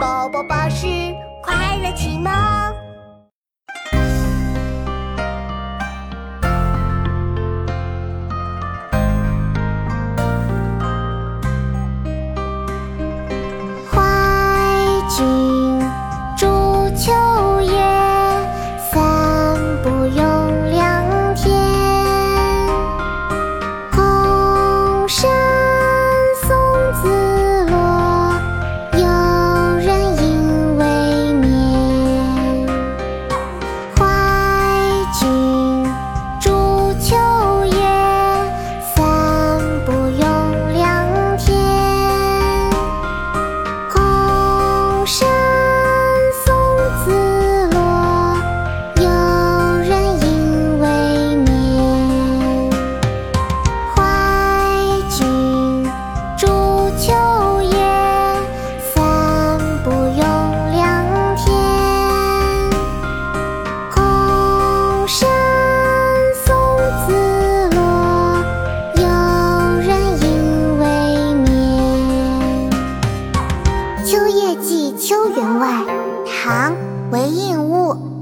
宝宝巴士快乐启蒙。园外，唐韦应物。